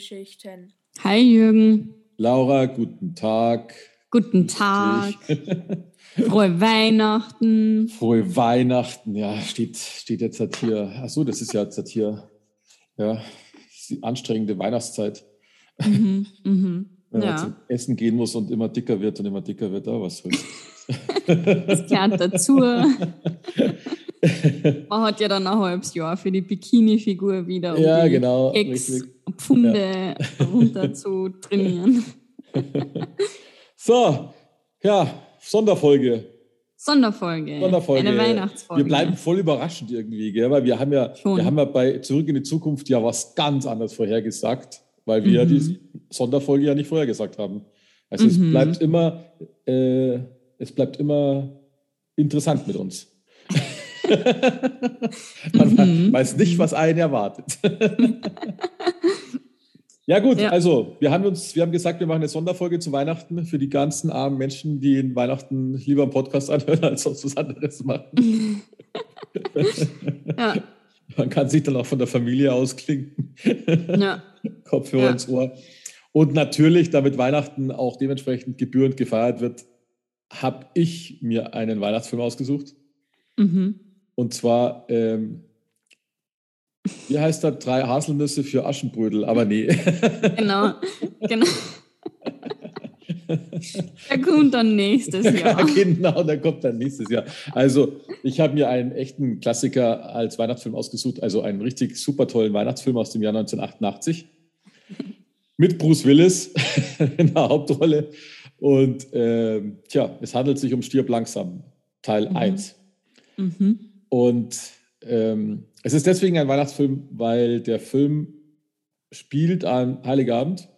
Filmgeschichten. Hi Jürgen. Laura, guten Tag. Guten Tag. Frohe Weihnachten. Frohe Weihnachten, ja, steht, steht jetzt halt hier. Achso, das ist ja jetzt halt hier, ja, die anstrengende Weihnachtszeit. Mhm, mhm. Wenn man Ja. zum Essen gehen muss und immer dicker wird und immer dicker wird, aber was soll's. Das gehört dazu. Man hat ja dann ein halbes Jahr für die Bikini-Figur wieder, um Ja, die genau. Pfunde runter zu trainieren. So, ja, Sonderfolge. Sonderfolge. Sonderfolge. Eine Weihnachtsfolge. Wir bleiben voll überraschend irgendwie, gell? weil wir haben ja, Schon. wir haben ja bei Zurück in die Zukunft ja was ganz anderes vorhergesagt, weil wir ja Mhm. die Sonderfolge ja nicht vorhergesagt haben. Also es Mhm. bleibt immer, äh, es bleibt immer interessant mit uns. Man Mhm. weiß nicht, was einen erwartet. ja gut, Ja. also wir haben uns, wir haben gesagt, wir machen eine Sonderfolge zu Weihnachten für die ganzen armen Menschen, die in Weihnachten lieber einen Podcast anhören, als sonst was anderes machen. Ja, Man kann sich dann auch von der Familie ausklinken, ja. Kopfhörer Ja. ins Ohr. Und natürlich, damit Weihnachten auch dementsprechend gebührend gefeiert wird, habe ich mir einen Weihnachtsfilm ausgesucht. Mhm. Und zwar, ähm, wie heißt das? Drei Haselnüsse für Aschenbrödel, aber nee. Genau. genau. Der kommt dann nächstes Jahr. genau, der kommt dann nächstes Jahr. Also, ich habe mir einen echten Klassiker als Weihnachtsfilm ausgesucht, also einen richtig super tollen Weihnachtsfilm aus dem Jahr 1988 mit Bruce Willis in der Hauptrolle. Und ähm, tja, es handelt sich um Stirb langsam, Teil Mhm. 1. Mhm. Und ähm, es ist deswegen ein Weihnachtsfilm, weil der Film spielt an Heiligabend,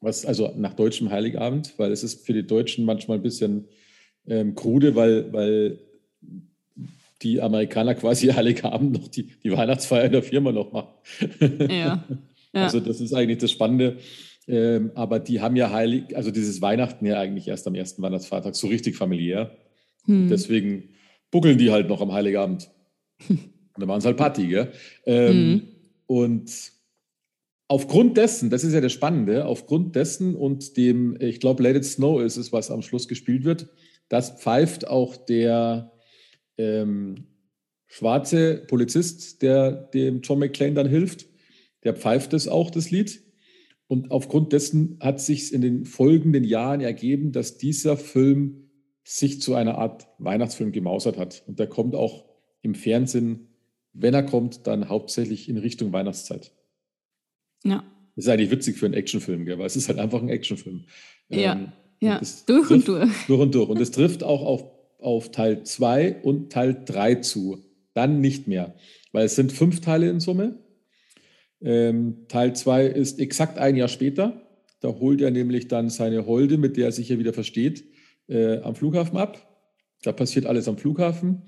was also nach deutschem Heiligabend, weil es ist für die Deutschen manchmal ein bisschen ähm, krude, weil, weil die Amerikaner quasi Heiligabend noch die, die Weihnachtsfeier in der Firma noch machen. Ja. ja. Also das ist eigentlich das Spannende. Ähm, aber die haben ja heilig, also dieses Weihnachten ja eigentlich erst am ersten Weihnachtsfeiertag, so richtig familiär. Hm. Deswegen buckeln die halt noch am Heiligabend. Und dann machen sie halt Party, gell? Ähm, Mhm. Und aufgrund dessen, das ist ja das Spannende, aufgrund dessen und dem, ich glaube, Let It Snow ist es, was am Schluss gespielt wird, das pfeift auch der ähm, schwarze Polizist, der dem John McClane dann hilft, der pfeift es auch, das Lied. Und aufgrund dessen hat sich in den folgenden Jahren ergeben, dass dieser Film sich zu einer Art Weihnachtsfilm gemausert hat. Und der kommt auch im Fernsehen, wenn er kommt, dann hauptsächlich in Richtung Weihnachtszeit. ja. Das ist eigentlich witzig für einen Actionfilm, gell? weil es ist halt einfach ein Actionfilm. Ja, Ähm, ja. und Durch und trifft- durch. Durch und durch. Und es trifft auch auf, auf Teil 2 und Teil 3 zu. Dann nicht mehr, weil es sind fünf Teile in Summe. Ähm, Teil 2 ist exakt ein Jahr später. Da holt er nämlich dann seine Holde, mit der er sich ja wieder versteht, äh, am Flughafen ab. Da passiert alles am Flughafen.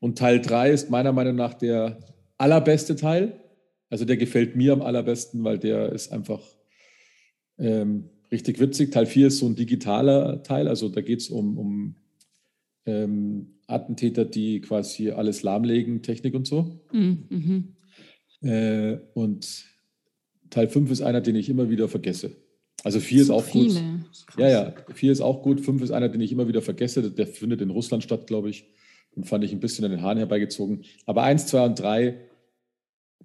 Und Teil 3 ist meiner Meinung nach der allerbeste Teil. Also der gefällt mir am allerbesten, weil der ist einfach ähm, richtig witzig. Teil 4 ist so ein digitaler Teil. Also da geht es um, um ähm, Attentäter, die quasi alles lahmlegen, Technik und so. Mhm. Mhm. Äh, und Teil 5 ist einer, den ich immer wieder vergesse. Also 4 ist auch gut. viele. Krass. Ja, ja, 4 ist auch gut. 5 ist einer, den ich immer wieder vergesse. Der findet in Russland statt, glaube ich. Den fand ich ein bisschen an den Haaren herbeigezogen. Aber 1, 2 und 3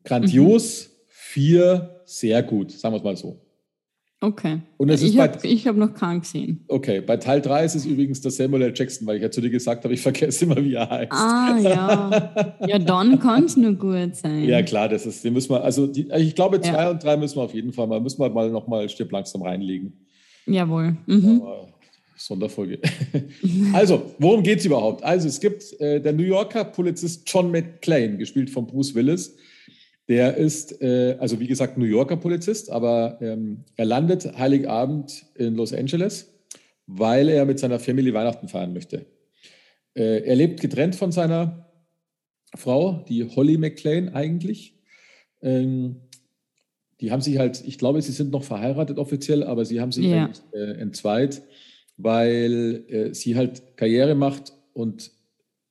grandios. 4 sehr gut, sagen wir es mal so. Okay. Und es ich habe hab noch keinen gesehen. Okay, bei Teil 3 ist es übrigens der Samuel L. Jackson, weil ich ja zu dir gesagt habe, ich vergesse immer, wie er heißt. Ah, ja. Ja, dann kann es nur gut sein. Ja, klar, das ist, den müssen wir, also die, ich glaube, zwei Ja. und drei müssen wir auf jeden Fall mal, müssen wir mal nochmal Stirb langsam reinlegen. Jawohl. Mhm. Aber Sonderfolge. also, worum geht es überhaupt? Also, es gibt äh, der New Yorker Polizist John McClane, gespielt von Bruce Willis. Der ist, äh, also wie gesagt, New Yorker Polizist, aber ähm, er landet Heiligabend in Los Angeles, weil er mit seiner Family Weihnachten feiern möchte. Äh, er lebt getrennt von seiner Frau, die Holly McClane eigentlich. Ähm, die haben sich halt, ich glaube, sie sind noch verheiratet offiziell, aber sie haben sich ja. äh, entzweit, weil äh, sie halt Karriere macht und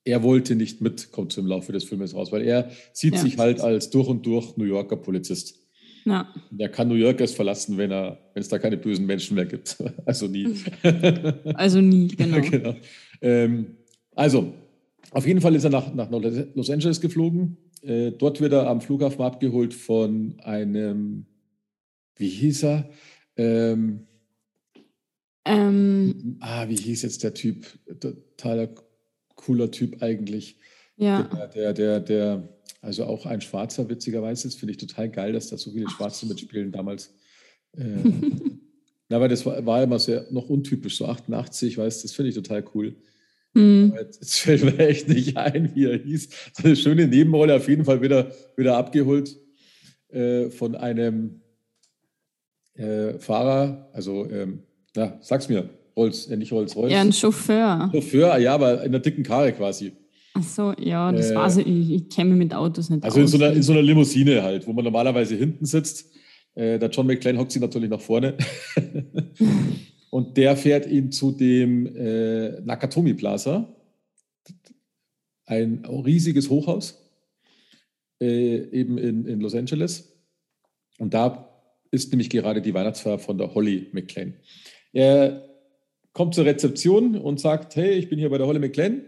er wollte nicht mit, kommt so im Laufe des Filmes raus, weil er sieht ja. sich halt als durch und durch New Yorker Polizist. Ja. Er kann New York erst verlassen, wenn er, wenn es da keine bösen Menschen mehr gibt. Also nie. Also nie, genau. genau. Ähm, also, auf jeden Fall ist er nach, nach Los Angeles geflogen. Äh, dort wird er am Flughafen abgeholt von einem, wie hieß er? Ähm, ähm, ah, wie hieß jetzt der Typ? Totaler cooler Typ eigentlich. Ja. Der, der, der, der also auch ein Schwarzer, witzigerweise. Das finde ich total geil, dass da so viele Schwarze mitspielen damals. Äh, na, weil das war, war immer sehr noch untypisch, so 88, weißt das finde ich total cool. Mhm. Jetzt fällt mir echt nicht ein, wie er hieß. So eine schöne Nebenrolle, auf jeden Fall wieder, wieder abgeholt äh, von einem äh, Fahrer, also, ähm, na, sag's mir, Rolls, äh, nicht Rolls-Royce. Ja, ein Chauffeur. Chauffeur, ja, aber in einer dicken Karre quasi. Ach so, ja, das äh, war so, ich, ich kenne mich mit Autos nicht Also aus. in so, einer, in so einer Limousine halt, wo man normalerweise hinten sitzt. Äh, der John McClane hockt sich natürlich nach vorne. Und der fährt ihn zu dem äh, Nakatomi Plaza, ein riesiges Hochhaus, äh, eben in, in Los Angeles. Und da ist nämlich gerade die Weihnachtsfeier von der Holly McClane. Er kommt zur Rezeption und sagt, hey, ich bin hier bei der Holly McLean,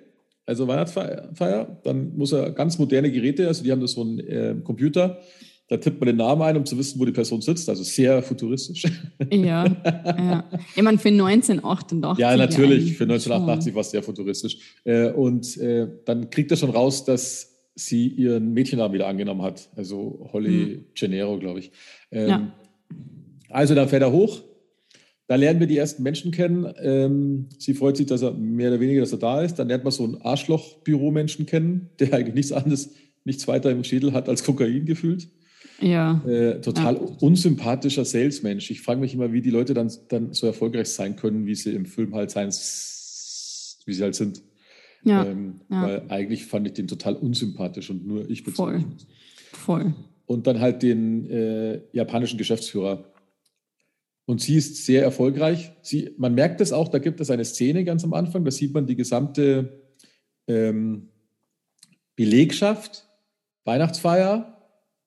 also Weihnachtsfeier. Dann muss er ganz moderne Geräte, also die haben das so einen äh, Computer, da tippt man den Namen ein, um zu wissen, wo die Person sitzt. Also sehr futuristisch. Ja, ja. Ich meine, für 1988. Ja, natürlich. Für 1988 war es sehr futuristisch. Äh, und äh, dann kriegt er schon raus, dass sie ihren Mädchennamen wieder angenommen hat. Also Holly hm. Gennaro, glaube ich. Ähm, ja. Also dann fährt er hoch, da lernen wir die ersten Menschen kennen. Ähm, sie freut sich, dass er mehr oder weniger, dass er da ist. Dann lernt man so einen Arschloch-Büromenschen kennen, der eigentlich nichts anderes, nichts weiter im Schädel hat als Kokain gefühlt. Ja. Äh, total ja. unsympathischer Salesmensch. Ich frage mich immer, wie die Leute dann, dann so erfolgreich sein können, wie sie im Film halt sein, wie sie halt sind. Ja. Ähm, ja. Weil eigentlich fand ich den total unsympathisch und nur ich bezweifle. Voll. Voll. Und dann halt den äh, japanischen Geschäftsführer, und sie ist sehr erfolgreich. Sie, man merkt es auch, da gibt es eine Szene ganz am Anfang, da sieht man die gesamte ähm, Belegschaft, Weihnachtsfeier.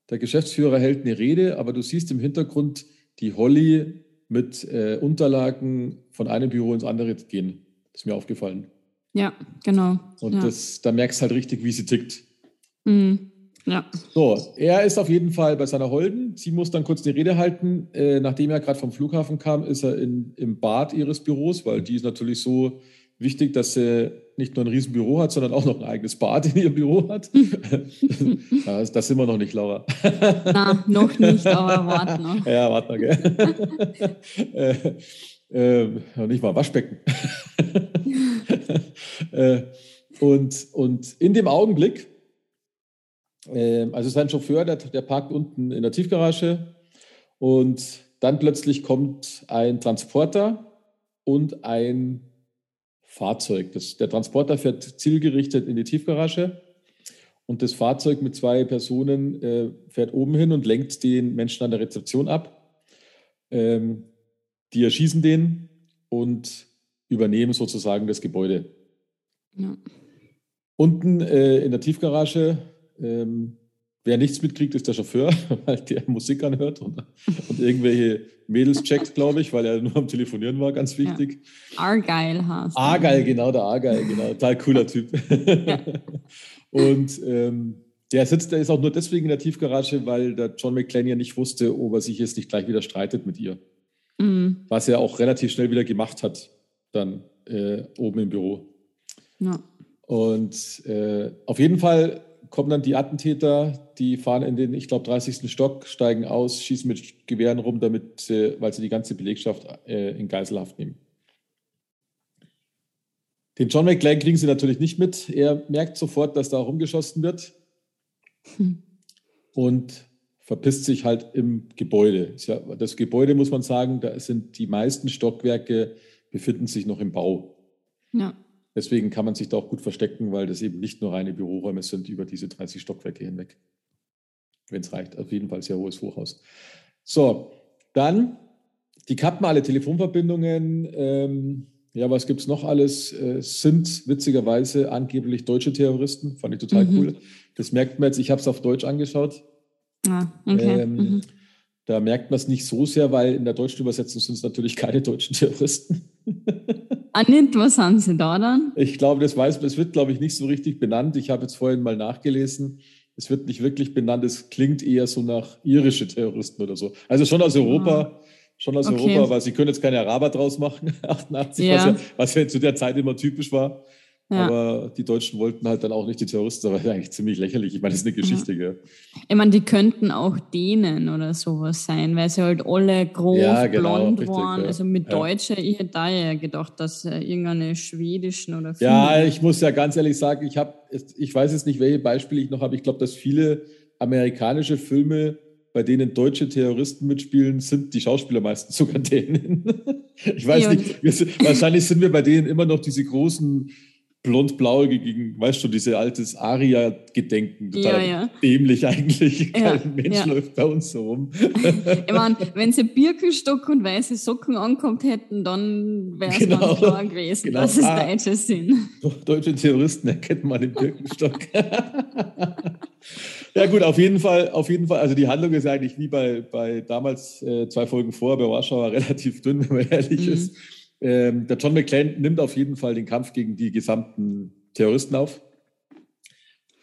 Der Geschäftsführer hält eine Rede, aber du siehst im Hintergrund die Holly mit äh, Unterlagen von einem Büro ins andere gehen. Das ist mir aufgefallen. Ja, genau. Und ja. Das, da merkst du halt richtig, wie sie tickt. Mhm. Ja. So, er ist auf jeden Fall bei seiner Holden. Sie muss dann kurz die Rede halten. Äh, nachdem er gerade vom Flughafen kam, ist er in, im Bad ihres Büros, weil die ist natürlich so wichtig, dass sie nicht nur ein Riesenbüro hat, sondern auch noch ein eigenes Bad in ihrem Büro hat. das, das sind wir noch nicht, Laura. Na, noch nicht, aber warte noch. Ja, warte noch, gell? äh, äh, nicht mal Waschbecken. äh, und, und in dem Augenblick ähm, also sein Chauffeur, der, der parkt unten in der Tiefgarage und dann plötzlich kommt ein Transporter und ein Fahrzeug. Das, der Transporter fährt zielgerichtet in die Tiefgarage und das Fahrzeug mit zwei Personen äh, fährt oben hin und lenkt den Menschen an der Rezeption ab. Ähm, die erschießen den und übernehmen sozusagen das Gebäude. Ja. Unten äh, in der Tiefgarage ähm, wer nichts mitkriegt, ist der Chauffeur, weil der Musik anhört und, und irgendwelche Mädels checkt, glaube ich, weil er nur am Telefonieren war, ganz wichtig. Ja. Argyle heißt Argyle, genau, der Argyle, genau. Total cooler Typ. Ja. und ähm, der sitzt, der ist auch nur deswegen in der Tiefgarage, weil der John McClane ja nicht wusste, ob er sich jetzt nicht gleich wieder streitet mit ihr. Mhm. Was er auch relativ schnell wieder gemacht hat, dann äh, oben im Büro. Ja. Und äh, auf jeden Fall kommen dann die Attentäter, die fahren in den, ich glaube, 30. Stock, steigen aus, schießen mit Gewehren rum, damit, weil sie die ganze Belegschaft äh, in Geiselhaft nehmen. Den John McClane kriegen sie natürlich nicht mit. Er merkt sofort, dass da rumgeschossen wird hm. und verpisst sich halt im Gebäude. Das Gebäude, muss man sagen, da sind die meisten Stockwerke befinden sich noch im Bau. Ja. Deswegen kann man sich da auch gut verstecken, weil das eben nicht nur reine Büroräume sind über diese 30 Stockwerke hinweg. Wenn es reicht. Auf jeden Fall sehr hohes Hochhaus. So, dann, die kappen alle Telefonverbindungen. Ähm, ja, was gibt es noch alles? Äh, sind witzigerweise angeblich deutsche Terroristen. Fand ich total mhm. cool. Das merkt man jetzt. Ich habe es auf Deutsch angeschaut. Ah, okay. Ähm, mhm. Da merkt man es nicht so sehr, weil in der deutschen Übersetzung sind es natürlich keine deutschen Terroristen. ah, nicht? Was haben sie da dann? Ich glaube, das weiß das wird, glaube ich, nicht so richtig benannt. Ich habe jetzt vorhin mal nachgelesen. Es wird nicht wirklich benannt. Es klingt eher so nach irische Terroristen oder so. Also schon aus Europa. Ah. Schon aus okay. Europa, weil sie können jetzt keine Araber draus machen, 88, ja. Was, ja, was ja zu der Zeit immer typisch war. Ja. Aber die Deutschen wollten halt dann auch nicht die Terroristen, aber eigentlich ziemlich lächerlich. Ich meine, das ist eine Geschichte, ja. Ich meine, die könnten auch Dänen oder sowas sein, weil sie halt alle groß, ja, genau, blond richtig, waren. Ja. Also mit Deutsche, ich hätte da ja gedacht, dass äh, irgendeine schwedischen oder Ja, ich muss ja ganz ehrlich sagen, ich habe, ich weiß jetzt nicht, welche Beispiele ich noch habe. Ich glaube, dass viele amerikanische Filme bei denen deutsche Terroristen mitspielen, sind die Schauspieler meistens sogar denen. ich weiß nicht, wahrscheinlich sind wir bei denen immer noch diese großen blond-blauigen, weißt du, diese altes Aria-Gedenken, total ja, ja. dämlich eigentlich. Ja, Kein Mensch ja. läuft bei uns so rum. ich meine, wenn sie Birkenstock und weiße Socken angekommen hätten, dann wäre es genau. klar gewesen, genau. dass es ah, Deutsche sind. Deutsche Terroristen erkennt man im Birkenstock. ja gut, auf jeden Fall, auf jeden Fall, also die Handlung ist eigentlich wie bei, bei damals äh, zwei Folgen vor, bei Warschauer relativ dünn, wenn man ehrlich mhm. ist. Ähm, der John McClane nimmt auf jeden Fall den Kampf gegen die gesamten Terroristen auf.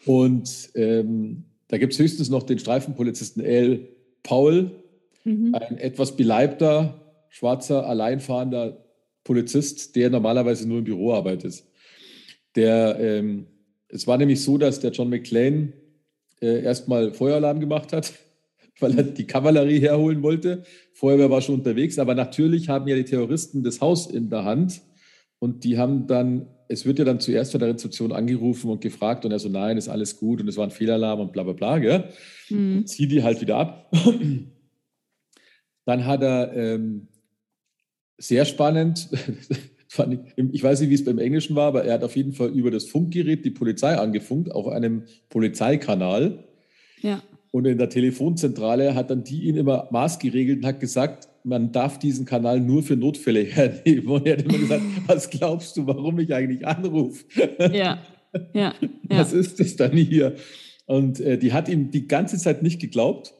Und ähm, da gibt es höchstens noch den Streifenpolizisten L. Paul, mhm. ein etwas beleibter, schwarzer, alleinfahrender Polizist, der normalerweise nur im Büro arbeitet. Der, ähm, es war nämlich so, dass der John McClane äh, erstmal Feueralarm gemacht hat weil er die Kavallerie herholen wollte. Feuerwehr war schon unterwegs, aber natürlich haben ja die Terroristen das Haus in der Hand und die haben dann, es wird ja dann zuerst von der Rezeption angerufen und gefragt und er so, nein, ist alles gut und es war ein Fehlalarm und bla bla bla, gell? Mhm. Zieh die halt wieder ab. Dann hat er ähm, sehr spannend, ich, ich, weiß nicht, wie es beim Englischen war, aber er hat auf jeden Fall über das Funkgerät die Polizei angefunkt, auf einem Polizeikanal. Ja. Und in der Telefonzentrale hat dann die ihn immer maßgeregelt und hat gesagt, man darf diesen Kanal nur für Notfälle hernehmen. Und er hat immer gesagt, was glaubst du, warum ich eigentlich anrufe? Ja, ja. Was ist das dann hier? Und äh, die hat ihm die ganze Zeit nicht geglaubt,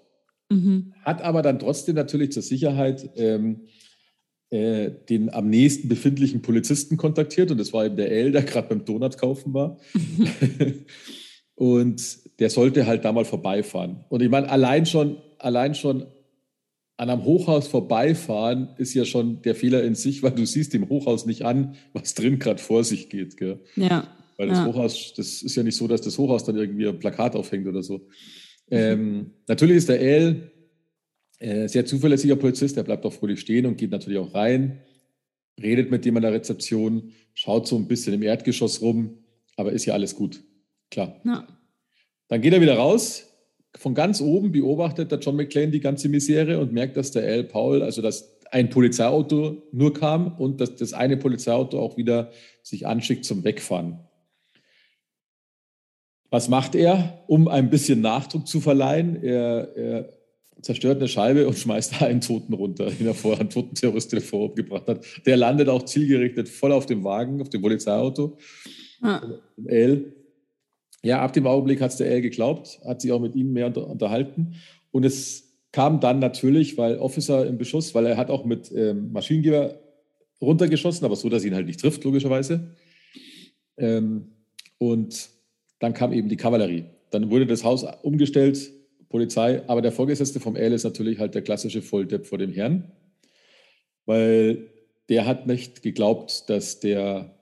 mhm. hat aber dann trotzdem natürlich zur Sicherheit ähm, äh, den am nächsten befindlichen Polizisten kontaktiert. Und das war eben der L, der gerade beim Donut kaufen war. Mhm. und der sollte halt da mal vorbeifahren. Und ich meine, allein schon, allein schon an einem Hochhaus vorbeifahren ist ja schon der Fehler in sich, weil du siehst dem Hochhaus nicht an, was drin gerade vor sich geht. Gell? Ja. Weil das ja. Hochhaus, das ist ja nicht so, dass das Hochhaus dann irgendwie ein Plakat aufhängt oder so. Ähm, natürlich ist der El äh, sehr zuverlässiger Polizist, der bleibt auch fröhlich stehen und geht natürlich auch rein, redet mit dem an der Rezeption, schaut so ein bisschen im Erdgeschoss rum, aber ist ja alles gut. Klar. Ja. Dann geht er wieder raus. Von ganz oben beobachtet der John McClane die ganze Misere und merkt, dass der Al Paul, also dass ein Polizeiauto nur kam und dass das eine Polizeiauto auch wieder sich anschickt zum Wegfahren. Was macht er, um ein bisschen Nachdruck zu verleihen? Er, er zerstört eine Scheibe und schmeißt einen Toten runter, den er vorher einen toten Terrorist vorgebracht hat. Der landet auch zielgerichtet voll auf dem Wagen, auf dem Polizeiauto. Ah. L. Ja, ab dem Augenblick hat es der L geglaubt, hat sich auch mit ihm mehr unter, unterhalten. Und es kam dann natürlich, weil Officer im Beschuss, weil er hat auch mit ähm, Maschinengewehr runtergeschossen, aber so, dass ihn halt nicht trifft, logischerweise. Ähm, und dann kam eben die Kavallerie. Dann wurde das Haus umgestellt, Polizei, aber der Vorgesetzte vom L ist natürlich halt der klassische Volldepp vor dem Herrn, weil der hat nicht geglaubt, dass der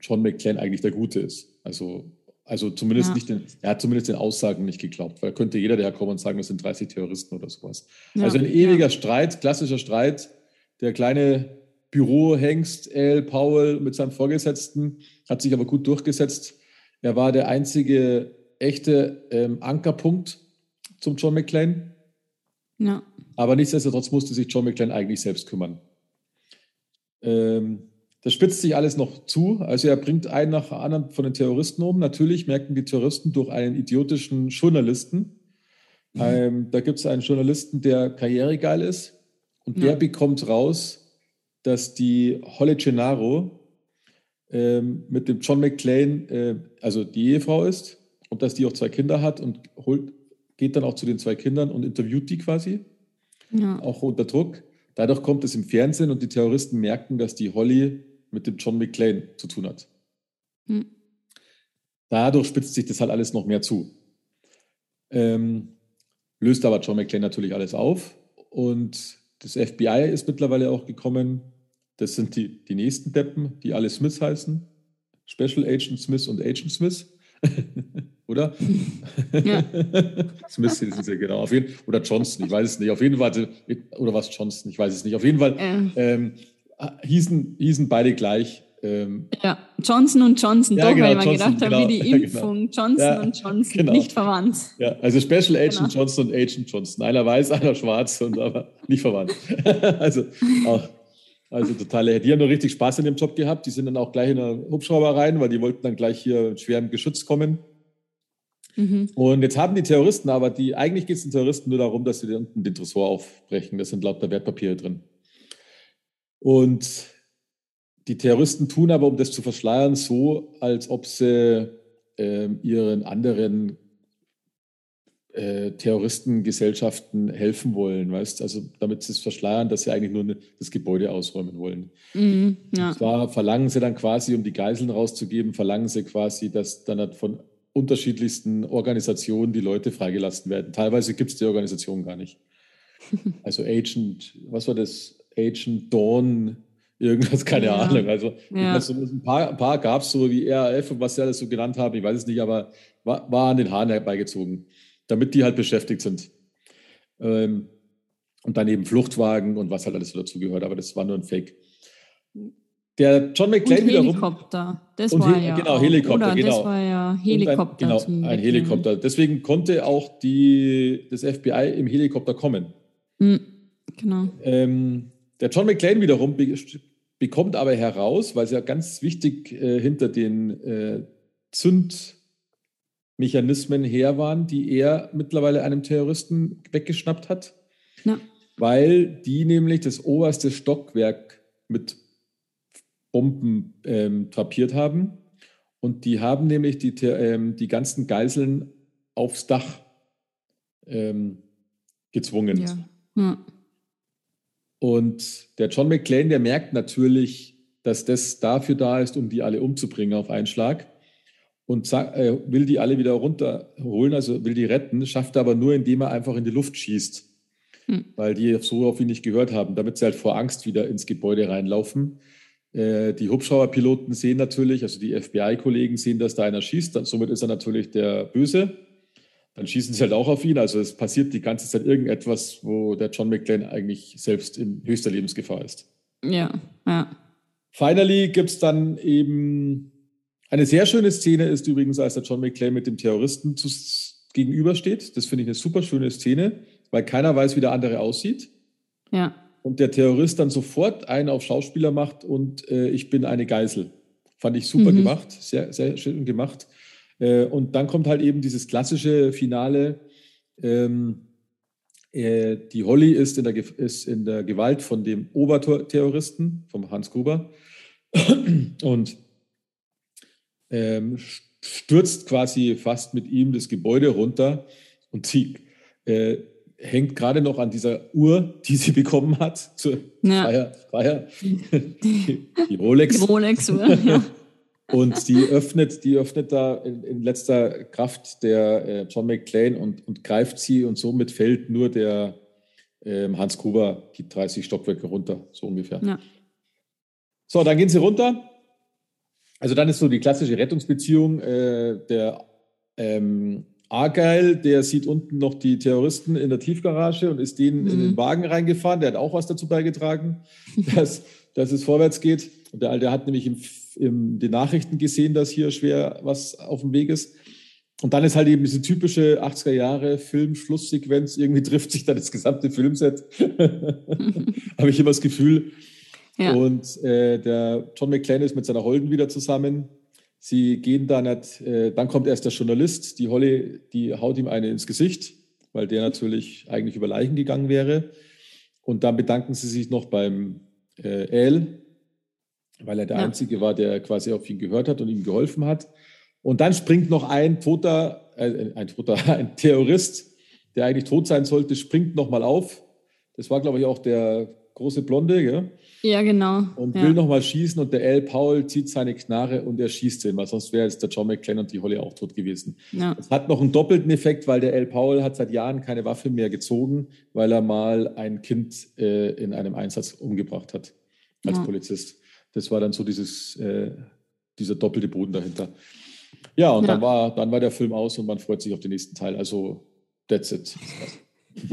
John McClane eigentlich der Gute ist. Also also zumindest ja. nicht den, er hat zumindest den Aussagen nicht geglaubt, weil könnte jeder daherkommen und sagen, das sind 30 Terroristen oder sowas. Ja. Also ein ewiger ja. Streit, klassischer Streit. Der kleine Bürohengst L. Powell mit seinem Vorgesetzten hat sich aber gut durchgesetzt. Er war der einzige echte ähm, Ankerpunkt zum John McClane. Ja. Aber nichtsdestotrotz musste sich John McClane eigentlich selbst kümmern. Ähm, das spitzt sich alles noch zu. Also er bringt einen nach anderen von den Terroristen um. Natürlich merken die Terroristen durch einen idiotischen Journalisten, Ähm, da gibt es einen Journalisten, der karrieregeil ist und der bekommt raus, dass die Holly Gennaro ähm, mit dem John McClane, äh, also die Ehefrau ist und dass die auch zwei Kinder hat und holt, geht dann auch zu den zwei Kindern und interviewt die quasi, ja. auch unter Druck. Dadurch kommt es im Fernsehen und die Terroristen merken, dass die Holly mit dem John McClane zu tun hat. Hm. Dadurch spitzt sich das halt alles noch mehr zu. Ähm, löst aber John McClane natürlich alles auf und das FBI ist mittlerweile auch gekommen. Das sind die, die nächsten Deppen, die alle Smith heißen. Special Agent Smith und Agent Smith. Oder? Ja. Smith sind sie genau. Auf jeden, oder Johnson, ich weiß es nicht. Auf jeden Fall, oder was Johnson, ich weiß es nicht. Auf jeden Fall ähm, hießen, hießen beide gleich. Ähm, ja, Johnson und Johnson, ja, doch, genau, weil man gedacht genau, hat, wie die Impfung. Genau. Johnson ja, und Johnson, genau. nicht verwandt. Ja, also Special Agent genau. Johnson und Agent Johnson. Einer weiß, einer schwarz, und aber nicht verwandt. also auch. Also totale, die haben nur richtig Spaß in dem Job gehabt. Die sind dann auch gleich in der Hubschrauber rein, weil die wollten dann gleich hier mit schwerem Geschütz kommen. Mhm. Und jetzt haben die Terroristen aber, die eigentlich geht es den Terroristen nur darum, dass sie unten den Tresor aufbrechen. Da sind lauter Wertpapiere drin. Und die Terroristen tun aber, um das zu verschleiern, so, als ob sie äh, ihren anderen äh, Terroristengesellschaften helfen wollen, weißt also damit sie es verschleiern, dass sie eigentlich nur ne, das Gebäude ausräumen wollen. Mhm, ja. Und zwar verlangen sie dann quasi, um die Geiseln rauszugeben, verlangen sie quasi, dass dann halt von unterschiedlichsten Organisationen die Leute freigelassen werden. Teilweise gibt es die Organisation gar nicht. Also Agent, was war das? Agent Dawn irgendwas, keine ja. Ahnung. Also ja. so ein paar, paar gab es so wie RAF und was sie alles so genannt haben, ich weiß es nicht, aber war, war an den Haaren herbeigezogen, damit die halt beschäftigt sind. Ähm, und dann eben Fluchtwagen und was halt alles so dazugehört, aber das war nur ein Fake. Der John McClane und Helikopter, das und war ja. Genau, Helikopter, genau. Das war ja Helikopter. Ein, genau, ein Helikopter. Deswegen konnte auch die, das FBI im Helikopter kommen. Mhm, genau. Ähm, der John McClane wiederum be bekommt aber heraus, weil es ja ganz wichtig äh, hinter den äh, Zündmechanismen her waren, die er mittlerweile einem Terroristen weggeschnappt hat. Ja. Weil die nämlich das oberste Stockwerk mit Bomben ähm, trapiert haben. Und die haben nämlich die, ähm, die ganzen Geiseln aufs Dach ähm, gezwungen. Ja. ja. Und der John McClane, der merkt natürlich, dass das dafür da ist, um die alle umzubringen auf einen Schlag. Und äh, will die alle wieder runterholen, also will die retten, schafft er aber nur, indem er einfach in die Luft schießt. Hm. Weil die so auf ihn nicht gehört haben, damit sie halt vor Angst wieder ins Gebäude reinlaufen. Äh, die Hubschrauberpiloten sehen natürlich, also die FBI-Kollegen sehen, dass da einer schießt. Somit ist er natürlich der Böse dann schießen sie halt auch auf ihn. Also es passiert die ganze Zeit irgendetwas, wo der John McClane eigentlich selbst in höchster Lebensgefahr ist. Ja, ja. Finally gibt es dann eben eine sehr schöne Szene, ist übrigens, als der John McClane mit dem Terroristen zu, gegenübersteht. Das finde ich eine super schöne Szene, weil keiner weiß, wie der andere aussieht. Ja. Und der Terrorist dann sofort einen auf Schauspieler macht und äh, ich bin eine Geisel. Fand ich super mhm. gemacht, sehr, sehr schön gemacht. Äh, und dann kommt halt eben dieses klassische Finale. Ähm, äh, die Holly ist in, der, ist in der Gewalt von dem Oberterroristen, vom Hans Gruber, und ähm, stürzt quasi fast mit ihm das Gebäude runter und sie äh, hängt gerade noch an dieser Uhr, die sie bekommen hat, zur ja. Feier, Feier. Die, die Rolex. Die Rolex-Uhr, ja. Und die öffnet, die öffnet da in, in letzter Kraft der äh, John McClane und, und greift sie und somit fällt nur der ähm, Hans Gruber die 30 Stockwerke runter, so ungefähr. Ja. So, dann gehen sie runter. Also dann ist so die klassische Rettungsbeziehung. Äh, der ähm, Argyle, der sieht unten noch die Terroristen in der Tiefgarage und ist denen mhm. in den. Wagen reingefahren. Der hat auch was dazu beigetragen, dass, dass es vorwärts geht. Und der Alte hat nämlich im in den Nachrichten gesehen, dass hier schwer was auf dem Weg ist. Und dann ist halt eben diese typische 80er Jahre Film-Schlusssequenz. Irgendwie trifft sich dann das gesamte Filmset. Habe ich immer das Gefühl. Ja. Und äh, der John McClane ist mit seiner Holden wieder zusammen. Sie gehen da nicht, äh, dann kommt erst der Journalist, die Holly, die haut ihm eine ins Gesicht, weil der natürlich eigentlich über Leichen gegangen wäre. Und dann bedanken sie sich noch beim äh, El, weil er der ja. Einzige war, der quasi auf ihn gehört hat und ihm geholfen hat. Und dann springt noch ein toter, äh, ein toter, ein Terrorist, der eigentlich tot sein sollte, springt nochmal auf. Das war, glaube ich, auch der große Blonde, gell? Ja, genau. Und ja. will nochmal schießen und der L. Paul zieht seine Knarre und er schießt ihn, weil sonst wäre jetzt der John McClane und die Holly auch tot gewesen. Ja. Es hat noch einen doppelten Effekt, weil der L. Paul hat seit Jahren keine Waffe mehr gezogen, weil er mal ein Kind äh, in einem Einsatz umgebracht hat als ja. Polizist. Das war dann so dieses, äh, dieser doppelte Boden dahinter. Ja, und ja. Dann, war, dann war der Film aus und man freut sich auf den nächsten Teil. Also, that's it.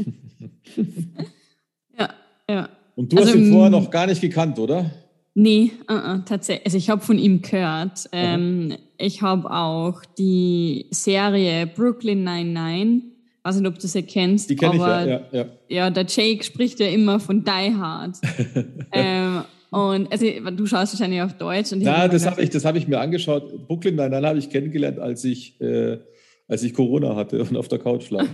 ja, ja. Und du also, hast ihn vorher noch gar nicht gekannt, oder? Nee, uh -uh, tatsächlich. Also ich habe von ihm gehört. Ähm, ich habe auch die Serie Brooklyn 99. Weiß nicht, ob du das erkennst. Die kenne ich, ja, ja, ja. Ja, der Jake spricht ja immer von Die Hard. ähm, und also, du schaust wahrscheinlich auf Deutsch. Und Na, das habe ich, hab ich mir angeschaut. Brooklyn Nine-Nine habe ich kennengelernt, als ich, äh, als ich Corona hatte und auf der Couch lag.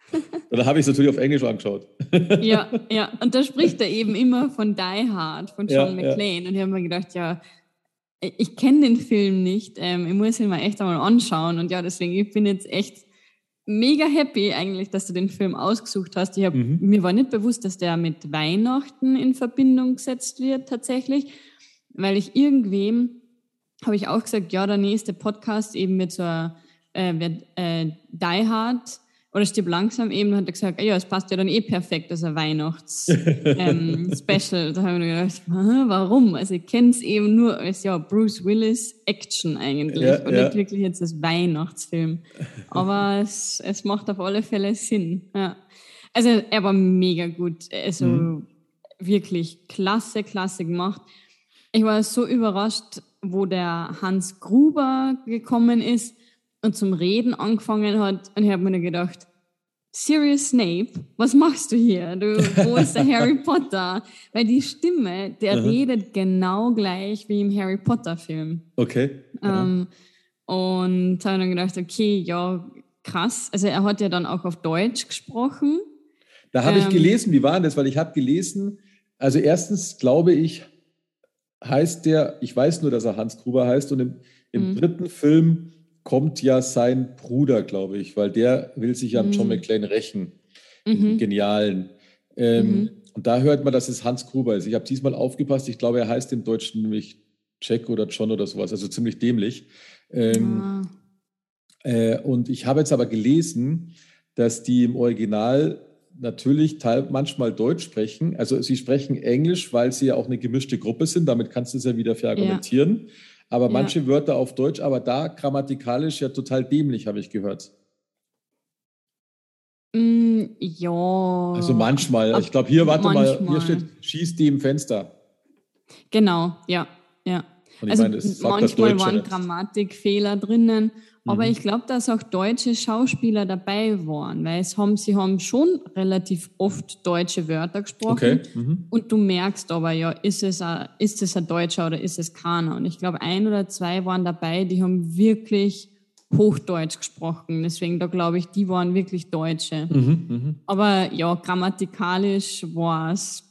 Dann habe ich es natürlich auf Englisch angeschaut. ja, ja. Und da spricht er eben immer von Die Hard, von John ja, McClane. Ja. Und ich habe mir gedacht, ja, ich kenne den Film nicht. Ähm, ich muss ihn mal echt einmal anschauen. Und ja, deswegen, ich bin jetzt echt mega happy eigentlich, dass du den Film ausgesucht hast. Ich hab, mhm. Mir war nicht bewusst, dass der mit Weihnachten in Verbindung gesetzt wird tatsächlich, weil ich irgendwem habe ich auch gesagt, ja, der nächste Podcast eben mit so einer äh, äh, Die Hard oder Stirb langsam eben, hat er gesagt, ja, es passt ja dann eh perfekt, das ist ein Weihnachts-Special. Ähm, da habe ich mir gedacht, warum? Also ich kenne es eben nur als ja Bruce Willis Action eigentlich ja, und ja. nicht wirklich jetzt als Weihnachtsfilm. Aber es, es macht auf alle Fälle Sinn. Ja. Also er war mega gut. Also mhm. wirklich klasse, klasse gemacht. Ich war so überrascht, wo der Hans Gruber gekommen ist und zum Reden angefangen hat. Und ich habe mir gedacht, Sirius Snape, was machst du hier? Du, wo ist der Harry Potter? Weil die Stimme, der Aha. redet genau gleich wie im Harry Potter Film. Okay. Ähm, und habe dann gedacht, okay, ja, krass. Also er hat ja dann auch auf Deutsch gesprochen. Da habe ähm, ich gelesen, wie war das? Weil ich habe gelesen, also erstens glaube ich, heißt der, ich weiß nur, dass er Hans Gruber heißt und im, im mhm. dritten Film kommt ja sein Bruder, glaube ich, weil der will sich an mhm. John McClane rächen, mhm. Genialen. Ähm, mhm. Und da hört man, dass es Hans Gruber ist. Ich habe diesmal aufgepasst, ich glaube, er heißt im Deutschen nämlich Jack oder John oder sowas, also ziemlich dämlich. Ähm, ah. äh, und ich habe jetzt aber gelesen, dass die im Original natürlich teil, manchmal Deutsch sprechen. Also sie sprechen Englisch, weil sie ja auch eine gemischte Gruppe sind. Damit kannst du es ja wieder verargumentieren. Ja aber ja. manche Wörter auf Deutsch, aber da grammatikalisch ja total dämlich, habe ich gehört. Mm, ja. Also manchmal. Ab, ich glaube, hier, warte manchmal. mal, hier steht, schießt die im Fenster. Genau, ja, ja. also meine, manchmal waren Grammatikfehler drinnen aber mhm. ich glaube, dass auch deutsche Schauspieler dabei waren, weil es haben, sie haben schon relativ oft deutsche Wörter gesprochen. Okay. Mhm. Und du merkst aber, ja, ist es, ein, ist es ein Deutscher oder ist es keiner? Und ich glaube, ein oder zwei waren dabei, die haben wirklich Hochdeutsch gesprochen. Deswegen, da glaube ich, die waren wirklich Deutsche. Mhm, mh. Aber ja, grammatikalisch war es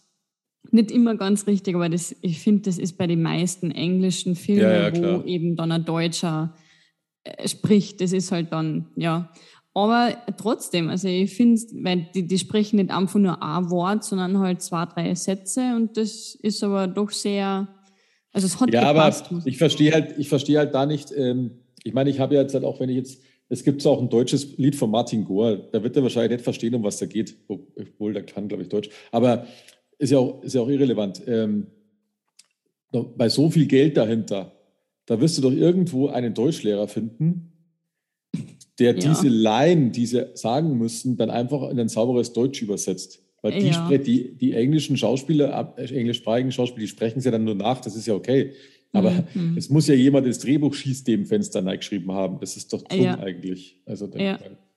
nicht immer ganz richtig, aber das, ich finde, das ist bei den meisten englischen Filmen, ja, ja, wo eben dann ein Deutscher spricht. Das ist halt dann, ja. Aber trotzdem, also ich finde, weil die, die sprechen nicht einfach nur ein Wort, sondern halt zwei, drei Sätze und das ist aber doch sehr, also es hat Ja, gepasst, aber ich verstehe halt, ich verstehe halt da nicht, ähm, ich meine, ich habe ja jetzt halt auch, wenn ich jetzt, es gibt auch ein deutsches Lied von Martin Gore, da wird er wahrscheinlich nicht verstehen, um was da geht, obwohl der kann, glaube ich, Deutsch, aber ist ja auch, ist ja auch irrelevant. Ähm, bei so viel Geld dahinter, da wirst du doch irgendwo einen Deutschlehrer finden, der ja. diese Line, die sie sagen müssen, dann einfach in ein sauberes Deutsch übersetzt. Weil die, ja. die, die englischen Schauspieler, äh, englischsprachigen Schauspieler, die sprechen es ja dann nur nach, das ist ja okay. Aber mhm. es muss ja jemand das Drehbuch schießt dem Fenster geschrieben haben. Das ist doch dumm ja. eigentlich. Also, ja.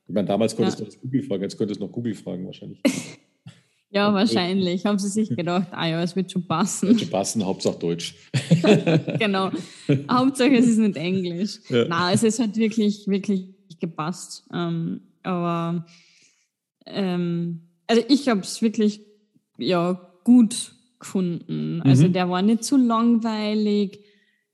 ich meine, damals konntest du das Google fragen, jetzt könntest du noch Google fragen wahrscheinlich. Ja, wahrscheinlich. Haben sie sich gedacht, ah ja, es wird schon passen. Wird schon passen, Hauptsache Deutsch. genau. Hauptsache es ist nicht Englisch. Ja. Nein, es ist halt wirklich, wirklich gepasst. Ähm, aber ähm, also ich habe es wirklich ja gut gefunden. Also mhm. der war nicht zu langweilig.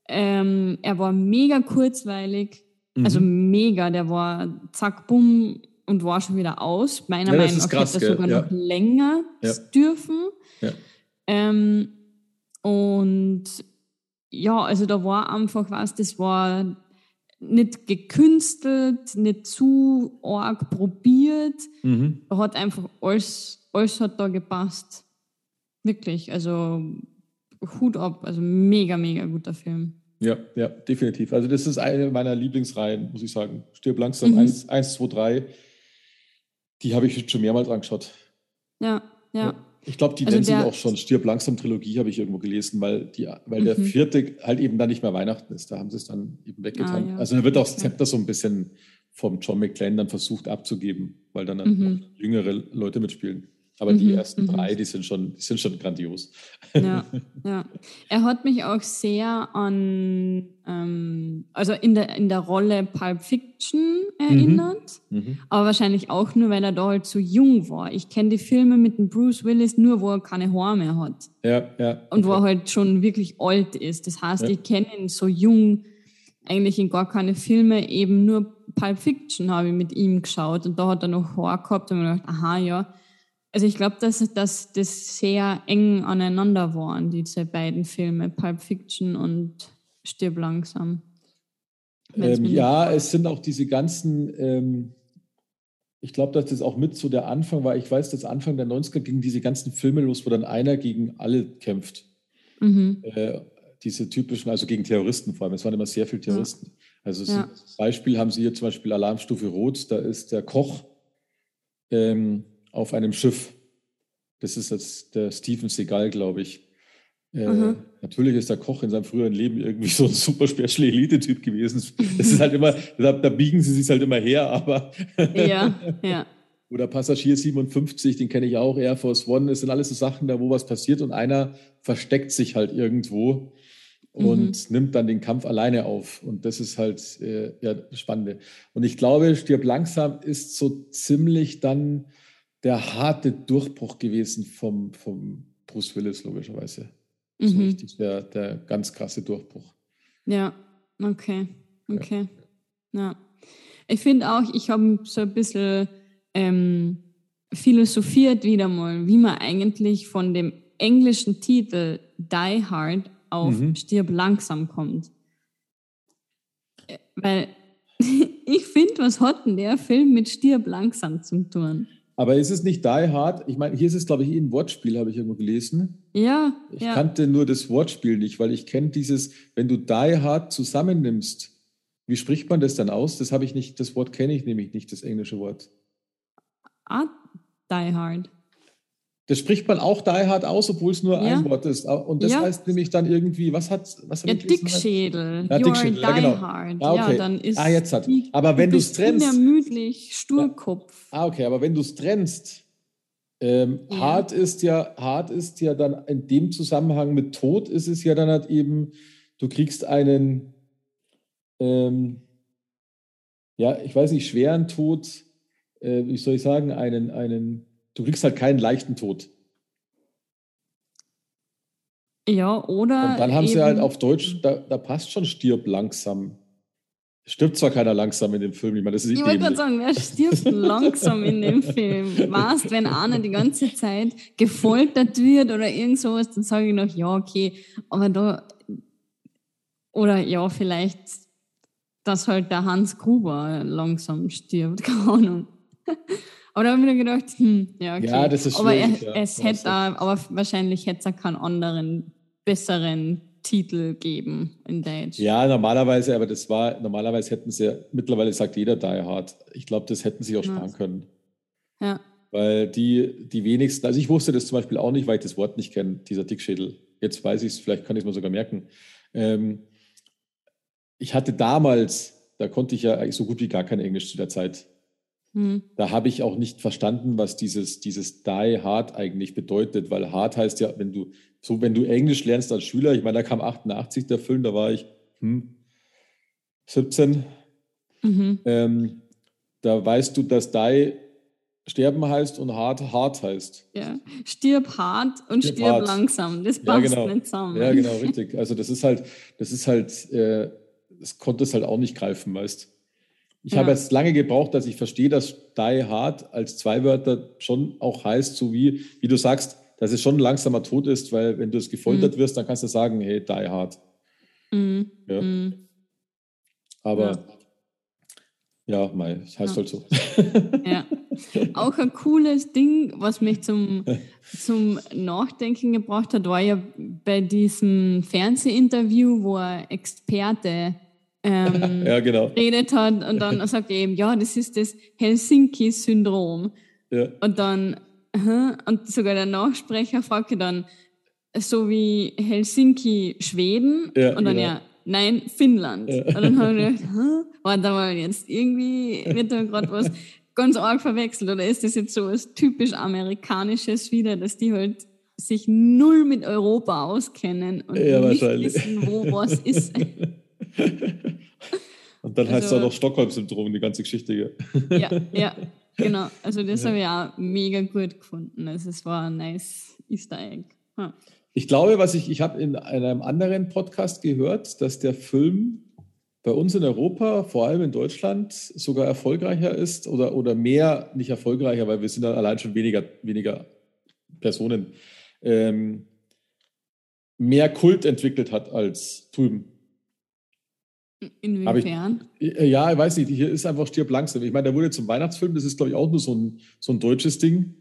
Ähm, er war mega kurzweilig. Mhm. Also mega. Der war zack, bumm und war schon wieder aus. Meiner ja, Meinung nach krass, hätte er sogar ja. noch länger ja. dürfen. Ähm, und ja, also da war einfach was, das war nicht gekünstelt, nicht zu arg probiert. Mhm. Hat einfach alles, alles hat da gepasst. Wirklich, also Hut ab, also mega, mega guter Film. Ja, ja, definitiv. Also das ist eine meiner Lieblingsreihen, muss ich sagen. Stirb langsam, mhm. 1, 1, 2, 3. Die habe ich schon mehrmals angeschaut. Ja, ja. ja. Ich glaube, die also nennen sich auch schon Stirb langsam Trilogie, habe ich irgendwo gelesen, weil, die, weil mhm. der vierte halt eben dann nicht mehr Weihnachten ist. Da haben sie es dann eben weggetan. Ah, ja. Also da wird auch das Zepter so ein bisschen vom John McClane dann versucht abzugeben, weil dann, dann mhm. jüngere Leute mitspielen. Aber mhm, die ersten mhm. drei, die sind schon, die sind schon grandios. Ja, ja. Er hat mich auch sehr an, ähm, also in der, in der Rolle Pulp Fiction erinnert, mhm. mhm. aber wahrscheinlich auch nur, weil er da halt so jung war. Ich kenne die Filme mit dem Bruce Willis nur, wo er keine Haare mehr hat. Ja, ja. Okay. Und wo er halt schon wirklich alt ist. Das heißt, ja. ich kenne ihn so jung eigentlich in gar keine Filme, eben nur Pulp Fiction habe ich mit ihm geschaut und da hat er noch Haare gehabt und mir gedacht, aha, ja, also ich glaube, dass, dass das sehr eng aneinander waren, diese beiden Filme, Pulp Fiction und Stirb langsam. Ähm, ja, es sind auch diese ganzen, ähm, ich glaube, dass das auch mit so der Anfang war. Ich weiß, dass Anfang der 90er gingen diese ganzen Filme los, wo dann einer gegen alle kämpft. Mhm. Äh, diese typischen, also gegen Terroristen vor allem. Es waren immer sehr viele Terroristen. Ja. Also ja. Beispiel haben Sie hier zum Beispiel Alarmstufe Rot, da ist der Koch. Ähm, auf einem Schiff. Das ist jetzt der Steven Seagal, glaube ich. Äh, natürlich ist der Koch in seinem früheren Leben irgendwie so ein super Special Elite-Typ gewesen. Das ist halt immer, da, da, biegen sie sich halt immer her, aber. ja, ja. Oder Passagier 57, den kenne ich auch, Air Force One. Das sind alles so Sachen, da wo was passiert und einer versteckt sich halt irgendwo und mhm. nimmt dann den Kampf alleine auf. Und das ist halt äh, ja, das Spannende. Und ich glaube, Stirb langsam ist so ziemlich dann der harte Durchbruch gewesen vom, vom Bruce Willis, logischerweise. Mhm. So richtig der, der ganz krasse Durchbruch. Ja, okay. Okay. Ja. ja. Ich finde auch, ich habe so ein bisschen ähm, philosophiert wieder mal, wie man eigentlich von dem englischen Titel Die Hard auf mhm. Stirb langsam kommt. Äh, weil ich finde, was hat denn der Film mit Stirb langsam zu tun? Aber ist es nicht Die Hard? Ich meine, hier ist es, glaube ich, eh ein Wortspiel, habe ich irgendwo gelesen. Ja. Ich ja. kannte nur das Wortspiel nicht, weil ich kenne dieses, wenn du Die Hard zusammennimmst, wie spricht man das dann aus? Das habe ich nicht, das Wort kenne ich nämlich nicht, das englische Wort. Ah, Die Hard. Das spricht man auch die hard aus, obwohl es nur ja. ein Wort ist. Und das ja. heißt nämlich dann irgendwie, was hat was Ja, Dickschädel. Ja, Dickschädel, ja, genau. Hard. Ah, okay. Ja, dann ist ah, jetzt hat. Aber wenn du es trennst. Unermüdlich, Sturkopf. Ah, okay, aber wenn du es trennst, ähm, hart ist ja, hart ist ja dann in dem Zusammenhang mit Tod ist es ja dann halt eben, du kriegst einen, ähm, ja, ich weiß nicht, schweren Tod, äh, wie soll ich sagen, einen, einen Du kriegst halt keinen leichten Tod. Ja, oder. Und dann haben sie halt auf Deutsch, da, da passt schon stirb langsam. Stirbt zwar keiner langsam in dem Film, ich meine, das ist Ich wollte gerade sagen, wer stirbt langsam in dem Film? Was, wenn einer die ganze Zeit gefoltert wird oder irgend sowas, dann sage ich noch, ja, okay, aber da, oder ja, vielleicht, dass halt der Hans Gruber langsam stirbt, keine Ahnung. Aber da habe ich mir gedacht, hm, ja, okay. Ja, das ist aber er, ja, es hätte, aber wahrscheinlich hätte es keinen anderen, besseren Titel geben in Deutsch. Ja, normalerweise, aber das war, normalerweise hätten sie ja, mittlerweile sagt jeder Die Hard. Ich glaube, das hätten sie auch sparen können. Ja. Weil die, die wenigsten, also ich wusste das zum Beispiel auch nicht, weil ich das Wort nicht kenne, dieser Dickschädel. Jetzt weiß ich es, vielleicht kann ich es mir sogar merken. Ähm, ich hatte damals, da konnte ich ja eigentlich so gut wie gar kein Englisch zu der Zeit. Hm. Da habe ich auch nicht verstanden, was dieses, dieses Die Hard eigentlich bedeutet, weil hart heißt ja, wenn du, so wenn du Englisch lernst als Schüler, ich meine, da kam 88 der Film, da war ich hm, 17. Mhm. Ähm, da weißt du, dass Die Sterben heißt und hart hart heißt. Ja, stirb hart und stirb, stirb hart. langsam. Das passt ja, genau. nicht zusammen. Ja, genau, richtig. Also das ist halt, das ist halt, äh, das konnte es halt auch nicht greifen, weißt. Ich ja. habe jetzt lange gebraucht, dass ich verstehe, dass die hard als zwei Wörter schon auch heißt, so wie, wie du sagst, dass es schon langsamer Tod ist, weil wenn du es gefoltert mhm. wirst, dann kannst du sagen, hey, die hard. Mhm. Ja. Mhm. Aber ja, ja mei, heißt ja. halt so. Ja. Auch ein cooles Ding, was mich zum, zum Nachdenken gebracht hat, war ja bei diesem Fernsehinterview, wo ein Experte ähm, ja, genau. redet hat und dann sagt er eben, ja, das ist das Helsinki-Syndrom. Ja. Und dann, und sogar der Nachsprecher fragte dann, so wie Helsinki, Schweden, ja, und dann genau. ja, nein, Finnland. Ja. Und dann habe ich gedacht, warte mal, jetzt irgendwie wird da gerade was ganz arg verwechselt oder ist das jetzt so was typisch Amerikanisches wieder, dass die halt sich null mit Europa auskennen und ja, nicht wissen, wo was ist. und dann also, heißt es auch noch Stockholm-Syndrom, die ganze Geschichte. Ja, ja, genau. Also das ja. habe ich auch mega gut gefunden. Also es war ein nice Easter Egg. Hm. Ich glaube, was ich, ich habe in einem anderen Podcast gehört, dass der Film bei uns in Europa, vor allem in Deutschland, sogar erfolgreicher ist oder, oder mehr, nicht erfolgreicher, weil wir sind dann allein schon weniger, weniger Personen, ähm, mehr Kult entwickelt hat als drüben. Inwiefern? Ich, äh, ja, ich weiß nicht, hier ist einfach stirb langsam. Ich meine, der wurde zum Weihnachtsfilm, das ist, glaube ich, auch nur so ein, so ein deutsches Ding.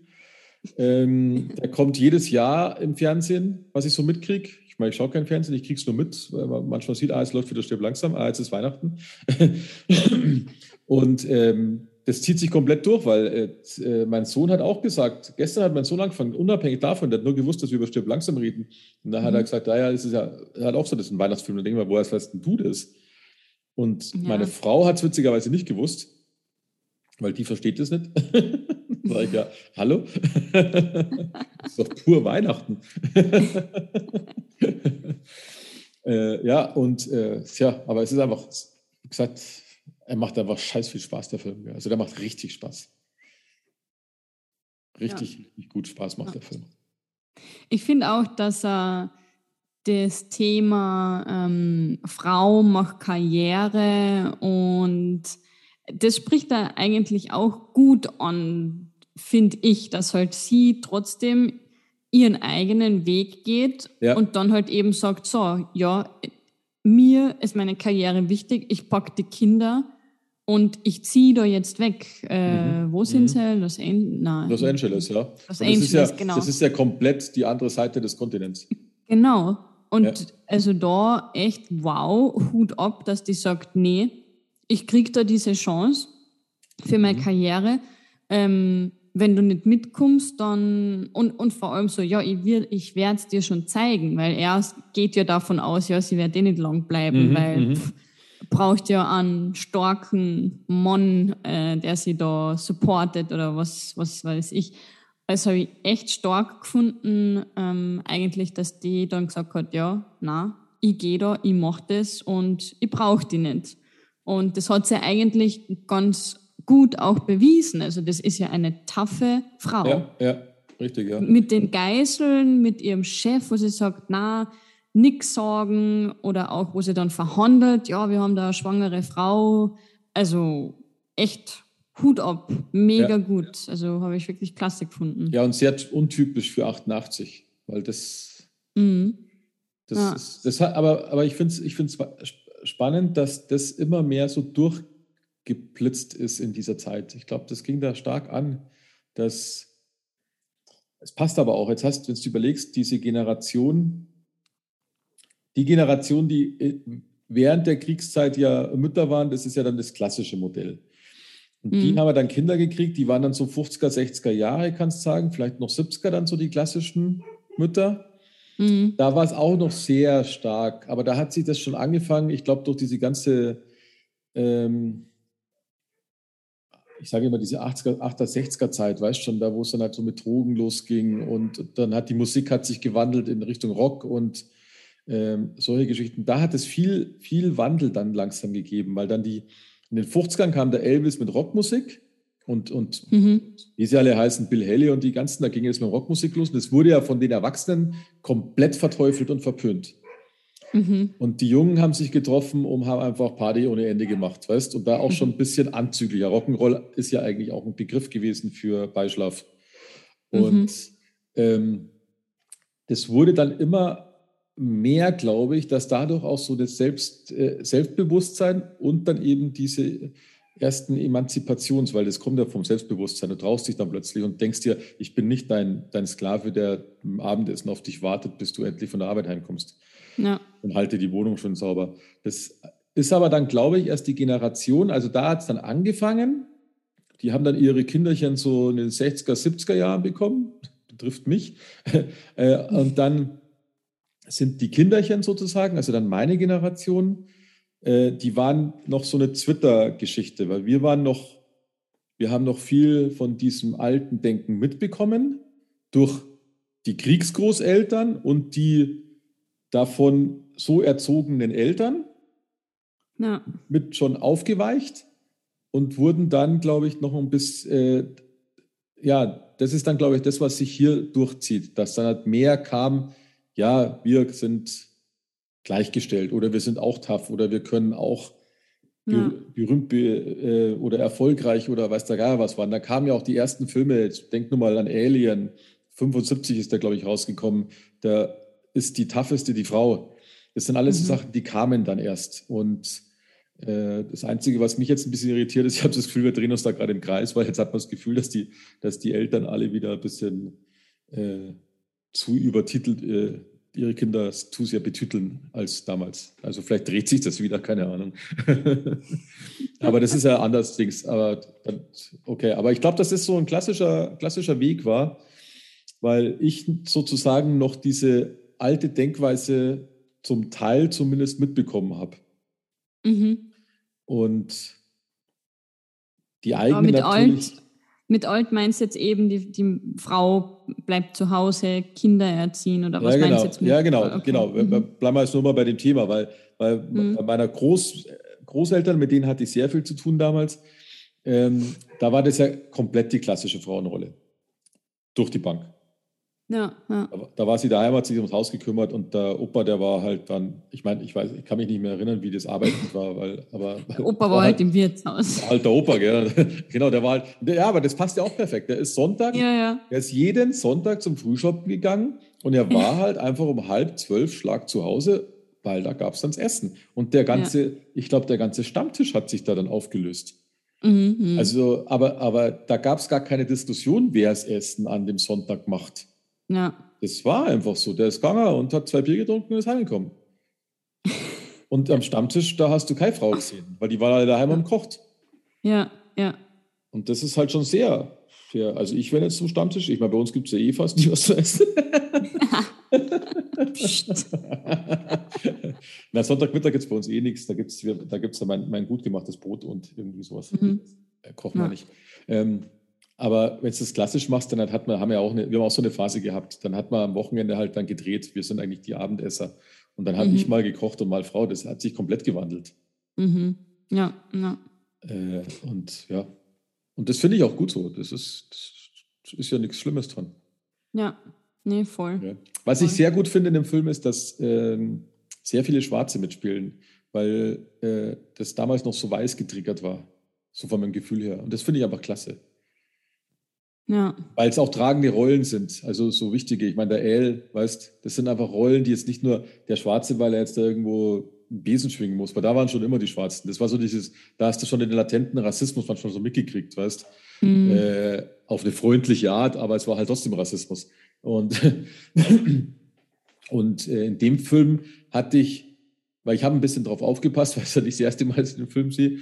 Ähm, der kommt jedes Jahr im Fernsehen, was ich so mitkriege. Ich meine, ich schaue kein Fernsehen, ich kriege es nur mit, weil man manchmal sieht, ah, es läuft wieder stirb langsam, ah, jetzt ist Weihnachten. und ähm, das zieht sich komplett durch, weil äh, äh, mein Sohn hat auch gesagt, gestern hat mein Sohn angefangen, unabhängig davon, der hat nur gewusst, dass wir über Stirb langsam reden. Und da mhm. hat er gesagt, naja, das ist ja, er hat auch so, das ist ein Weihnachtsfilm. Und denke mal, woher weißt du das? Und ja. meine Frau hat es witzigerweise nicht gewusst, weil die versteht das nicht. Sag ich ja, hallo? das ist doch pur Weihnachten. äh, ja, und äh, ja, aber es ist einfach, wie gesagt, er macht einfach scheiß viel Spaß, der Film. Also der macht richtig Spaß. Richtig, ja. richtig gut Spaß macht ja. der Film. Ich finde auch, dass er das Thema ähm, Frau macht Karriere und das spricht da eigentlich auch gut an, finde ich, dass halt sie trotzdem ihren eigenen Weg geht ja. und dann halt eben sagt, so, ja, mir ist meine Karriere wichtig, ich packe die Kinder und ich ziehe da jetzt weg. Äh, mhm. Wo sind mhm. sie? Los, An Nein. Los Angeles, ja. Los Angeles, ja, genau. Das ist ja komplett die andere Seite des Kontinents. Genau. Und ja. also da echt wow, Hut ab, dass die sagt, nee, ich kriege da diese Chance für meine mhm. Karriere. Ähm, wenn du nicht mitkommst, dann und, und vor allem so, ja, ich, ich werde es dir schon zeigen, weil er geht ja davon aus, ja, sie wird eh nicht lang bleiben, mhm, weil mhm. pff, braucht ja einen starken Mann, äh, der sie da supportet oder was, was weiß ich. Also habe ich echt stark gefunden, ähm, eigentlich, dass die dann gesagt hat, ja, na, ich gehe da, ich mache das und ich brauche die nicht. Und das hat sie eigentlich ganz gut auch bewiesen. Also das ist ja eine taffe Frau. Ja, ja, richtig, ja. Mit den Geiseln, mit ihrem Chef, wo sie sagt, na, nix sagen oder auch, wo sie dann verhandelt, ja, wir haben da eine schwangere Frau. Also echt Hut ab, mega ja. gut. Also habe ich wirklich klasse gefunden. Ja, und sehr untypisch für 88, weil das. Mhm. Das ja. ist, das hat, aber, aber ich finde es ich spannend, dass das immer mehr so durchgeblitzt ist in dieser Zeit. Ich glaube, das ging da stark an, dass es passt aber auch. Jetzt hast, wenn du überlegst, diese Generation, die Generation, die äh, während der Kriegszeit ja Mütter waren, das ist ja dann das klassische Modell. Und mhm. die haben dann Kinder gekriegt, die waren dann so 50er, 60er Jahre, kannst du sagen, vielleicht noch 70er dann so die klassischen Mütter. Mhm. Da war es auch noch sehr stark, aber da hat sich das schon angefangen, ich glaube, durch diese ganze, ähm, ich sage immer, diese 80er, 80er, 60er Zeit, weißt du schon, da wo es dann halt so mit Drogen losging und dann hat die Musik hat sich gewandelt in Richtung Rock und ähm, solche Geschichten. Da hat es viel, viel Wandel dann langsam gegeben, weil dann die, in den 50ern kam der Elvis mit Rockmusik und, und mhm. wie sie alle heißen, Bill Haley und die ganzen, da ging es mit Rockmusik los. Und das wurde ja von den Erwachsenen komplett verteufelt und verpönt. Mhm. Und die Jungen haben sich getroffen und haben einfach Party ohne Ende gemacht, weißt Und da auch schon ein mhm. bisschen anzüglicher. Rock'n'Roll ist ja eigentlich auch ein Begriff gewesen für Beischlaf. Und mhm. ähm, das wurde dann immer mehr, glaube ich, dass dadurch auch so das Selbst, äh, Selbstbewusstsein und dann eben diese ersten Emanzipations, weil das kommt ja vom Selbstbewusstsein. Du traust dich dann plötzlich und denkst dir, ich bin nicht dein, dein Sklave, der im Abendessen auf dich wartet, bis du endlich von der Arbeit heimkommst. Ja. Und halte die Wohnung schon sauber. Das ist aber dann, glaube ich, erst die Generation, also da hat es dann angefangen. Die haben dann ihre Kinderchen so in den 60er, 70er Jahren bekommen, betrifft mich. Äh, und dann sind die Kinderchen sozusagen, also dann meine Generation, äh, die waren noch so eine Twitter-Geschichte, weil wir waren noch, wir haben noch viel von diesem alten Denken mitbekommen durch die Kriegsgroßeltern und die davon so erzogenen Eltern ja. mit schon aufgeweicht und wurden dann, glaube ich, noch ein bisschen, äh, ja, das ist dann, glaube ich, das, was sich hier durchzieht, dass dann halt mehr kam, ja, wir sind gleichgestellt oder wir sind auch tough oder wir können auch ja. berühmt äh, oder erfolgreich oder weiß der gar was waren. Da kamen ja auch die ersten Filme, denk nur mal an Alien, 75 ist der, glaube ich, rausgekommen. Da ist die tougheste die Frau. Das sind alles mhm. so Sachen, die kamen dann erst. Und äh, das Einzige, was mich jetzt ein bisschen irritiert ist, ich habe das Gefühl, wir drehen uns da gerade im Kreis, weil jetzt hat man das Gefühl, dass die, dass die Eltern alle wieder ein bisschen äh, zu übertitelt äh, ihre Kinder zu sehr betüteln als damals. Also vielleicht dreht sich das wieder, keine Ahnung. aber das ist ja anders Dings. Aber okay, aber ich glaube, dass das so ein klassischer, klassischer Weg war, weil ich sozusagen noch diese alte Denkweise zum Teil zumindest mitbekommen habe. Mhm. Und die eigene natürlich. Alt mit alt meinst du jetzt eben, die, die Frau bleibt zu Hause, Kinder erziehen oder was ja, genau. meinst du jetzt mit? Ja, genau, okay. genau. Mhm. Bleiben wir jetzt nur mal bei dem Thema, weil, weil mhm. bei meiner Groß, Großeltern, mit denen hatte ich sehr viel zu tun damals, ähm, da war das ja komplett die klassische Frauenrolle. Durch die Bank. Ja, ja. Da, da, war sie daheim, hat sich ums Haus gekümmert und der Opa, der war halt dann, ich meine, ich weiß, ich kann mich nicht mehr erinnern, wie das arbeitend war, weil, aber. Der Opa war, war halt, halt im Wirtshaus. Alter Opa, gell? genau, der war halt, ja, aber das passt ja auch perfekt. Der ist Sonntag, ja, ja. er ist jeden Sonntag zum Frühshoppen gegangen und er war halt einfach um halb zwölf Schlag zu Hause, weil da gab es dann das Essen. Und der ganze, ja. ich glaube, der ganze Stammtisch hat sich da dann aufgelöst. Mhm, mhm. also, aber, aber da gab es gar keine Diskussion, wer das Essen an dem Sonntag macht. Ja. Das war einfach so. Der ist gegangen und hat zwei Bier getrunken und ist heimgekommen. und am Stammtisch, da hast du keine Frau gesehen, weil die war alle daheim und kocht. Ja, ja. Und das ist halt schon sehr, sehr also ich wäre jetzt zum Stammtisch, ich meine, bei uns gibt es ja eh fast nie was zu essen. Na, Sonntagmittag gibt es bei uns eh nichts. Da gibt es da gibt's mein, mein gut gemachtes Brot und irgendwie sowas. Mhm. Kochen wir ja. nicht. Ähm, aber wenn du das klassisch machst, dann hat man, haben wir auch eine, wir haben auch so eine Phase gehabt. Dann hat man am Wochenende halt dann gedreht. Wir sind eigentlich die Abendesser. Und dann habe mhm. ich mal gekocht und mal Frau. Das hat sich komplett gewandelt. Mhm. Ja, ja. Äh, und ja. Und das finde ich auch gut so. Das ist, das ist ja nichts Schlimmes dran. Ja, nee, voll. Ja. Was voll. ich sehr gut finde in dem Film ist, dass ähm, sehr viele Schwarze mitspielen, weil äh, das damals noch so weiß getriggert war. So von meinem Gefühl her. Und das finde ich einfach klasse. Ja. Weil es auch tragende Rollen sind, also so wichtige. Ich meine, der El, weißt, das sind einfach Rollen, die jetzt nicht nur der Schwarze, weil er jetzt da irgendwo einen Besen schwingen muss, weil da waren schon immer die Schwarzen. Das war so dieses, da hast du schon den latenten Rassismus manchmal so mitgekriegt, weißt, mhm. äh, auf eine freundliche Art, aber es war halt trotzdem Rassismus. Und, und äh, in dem Film hatte ich, weil ich habe ein bisschen drauf aufgepasst, weil es ja nicht das erste Mal, dass ich den Film sehe,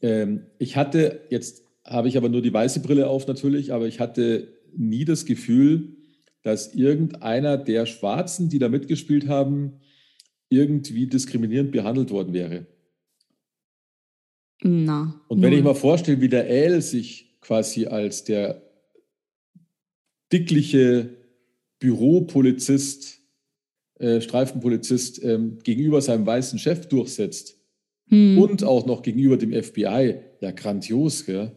ähm, ich hatte jetzt habe ich aber nur die weiße Brille auf natürlich, aber ich hatte nie das Gefühl, dass irgendeiner der Schwarzen, die da mitgespielt haben, irgendwie diskriminierend behandelt worden wäre. Na. Und wenn ich mal vorstelle, wie der El sich quasi als der dickliche Büropolizist, äh, Streifenpolizist ähm, gegenüber seinem weißen Chef durchsetzt hm. und auch noch gegenüber dem FBI, ja grandios, gell?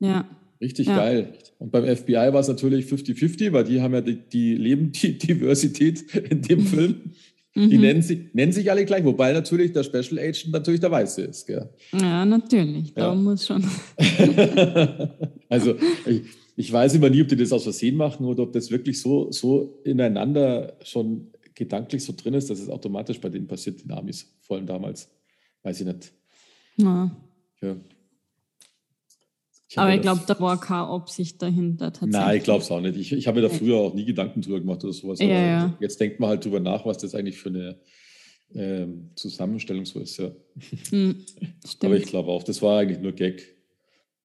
Ja. Richtig ja. geil. Und beim FBI war es natürlich 50-50, weil die haben ja die, die leben die Diversität in dem Film. Die mhm. nennen, sich, nennen sich alle gleich, wobei natürlich der Special Agent natürlich der Weiße ist. Gell? Ja, natürlich. Da ja. muss schon. also, ich, ich, weiß immer nie, ob die das aus Versehen machen oder ob das wirklich so, so ineinander schon gedanklich so drin ist, dass es automatisch bei denen passiert, den Amis, vor allem damals. Weiß ich nicht. Ja. ja. Ich Aber ich glaube, da war keine Absicht dahinter tatsächlich. Nein, ich glaube es auch nicht. Ich, ich habe mir da früher auch nie Gedanken drüber gemacht oder sowas. Ja, ja. jetzt denkt man halt drüber nach, was das eigentlich für eine ähm, Zusammenstellung so ist. Ja. Hm, Aber ich glaube auch, das war eigentlich nur Gag.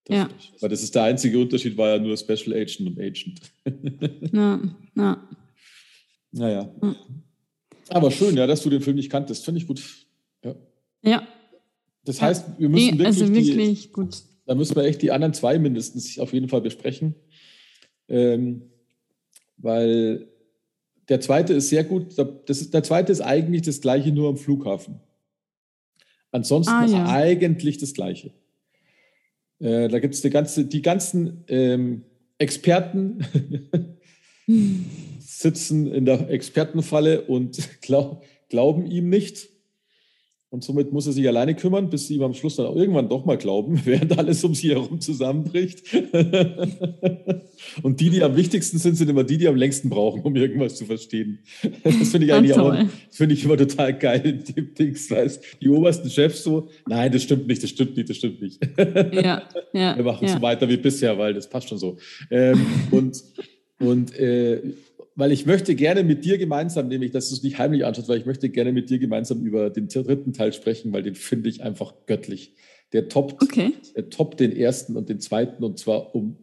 Das, ja. Weil das ist der einzige Unterschied, war ja nur Special Agent und Agent. Na, na. Naja. Ja. Aber schön, ja, dass du den Film nicht kanntest. Finde ich gut. Ja. ja. Das heißt, wir müssen nee, also wirklich, wirklich die, gut da müssen wir echt die anderen zwei mindestens auf jeden Fall besprechen. Ähm, weil der zweite ist sehr gut. Das ist, der zweite ist eigentlich das gleiche, nur am Flughafen. Ansonsten ah, ja. eigentlich das gleiche. Äh, da gibt es ganze, die ganzen ähm, Experten sitzen in der Expertenfalle und glaub, glauben ihm nicht. Und somit muss er sich alleine kümmern, bis sie ihm am Schluss dann auch irgendwann doch mal glauben, während alles um sie herum zusammenbricht. und die, die am wichtigsten sind, sind immer die, die am längsten brauchen, um irgendwas zu verstehen. Das finde ich eigentlich auch, finde ich immer total geil dem Dings, Die obersten Chefs so, nein, das stimmt nicht, das stimmt nicht, das stimmt nicht. Ja, ja. Wir machen ja. so weiter wie bisher, weil das passt schon so. Ähm, und und äh, weil ich möchte gerne mit dir gemeinsam, nämlich, dass du es nicht heimlich anschaust, weil ich möchte gerne mit dir gemeinsam über den dritten Teil sprechen, weil den finde ich einfach göttlich. Der toppt, okay. der toppt den ersten und den zweiten und zwar um,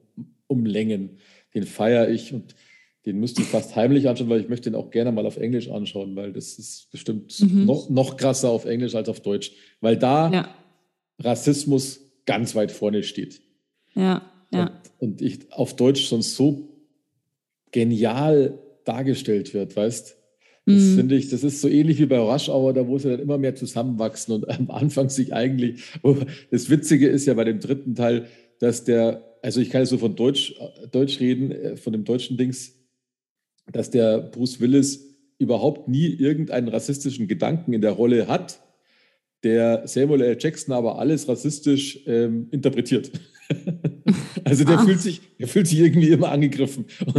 um Längen. Den feiere ich und den müsste ich fast heimlich anschauen, weil ich möchte den auch gerne mal auf Englisch anschauen, weil das ist bestimmt mhm. noch, noch krasser auf Englisch als auf Deutsch, weil da ja. Rassismus ganz weit vorne steht. Ja, ja. Und, und ich auf Deutsch sonst so genial dargestellt wird, weißt das mm. finde ich, das ist so ähnlich wie bei Rush Hour, da wo sie dann immer mehr zusammenwachsen und am Anfang sich eigentlich, das Witzige ist ja bei dem dritten Teil, dass der, also ich kann jetzt so von Deutsch, Deutsch reden, äh, von dem deutschen Dings, dass der Bruce Willis überhaupt nie irgendeinen rassistischen Gedanken in der Rolle hat, der Samuel L. Jackson aber alles rassistisch ähm, interpretiert. Also der, fühlt sich, der fühlt sich irgendwie immer angegriffen.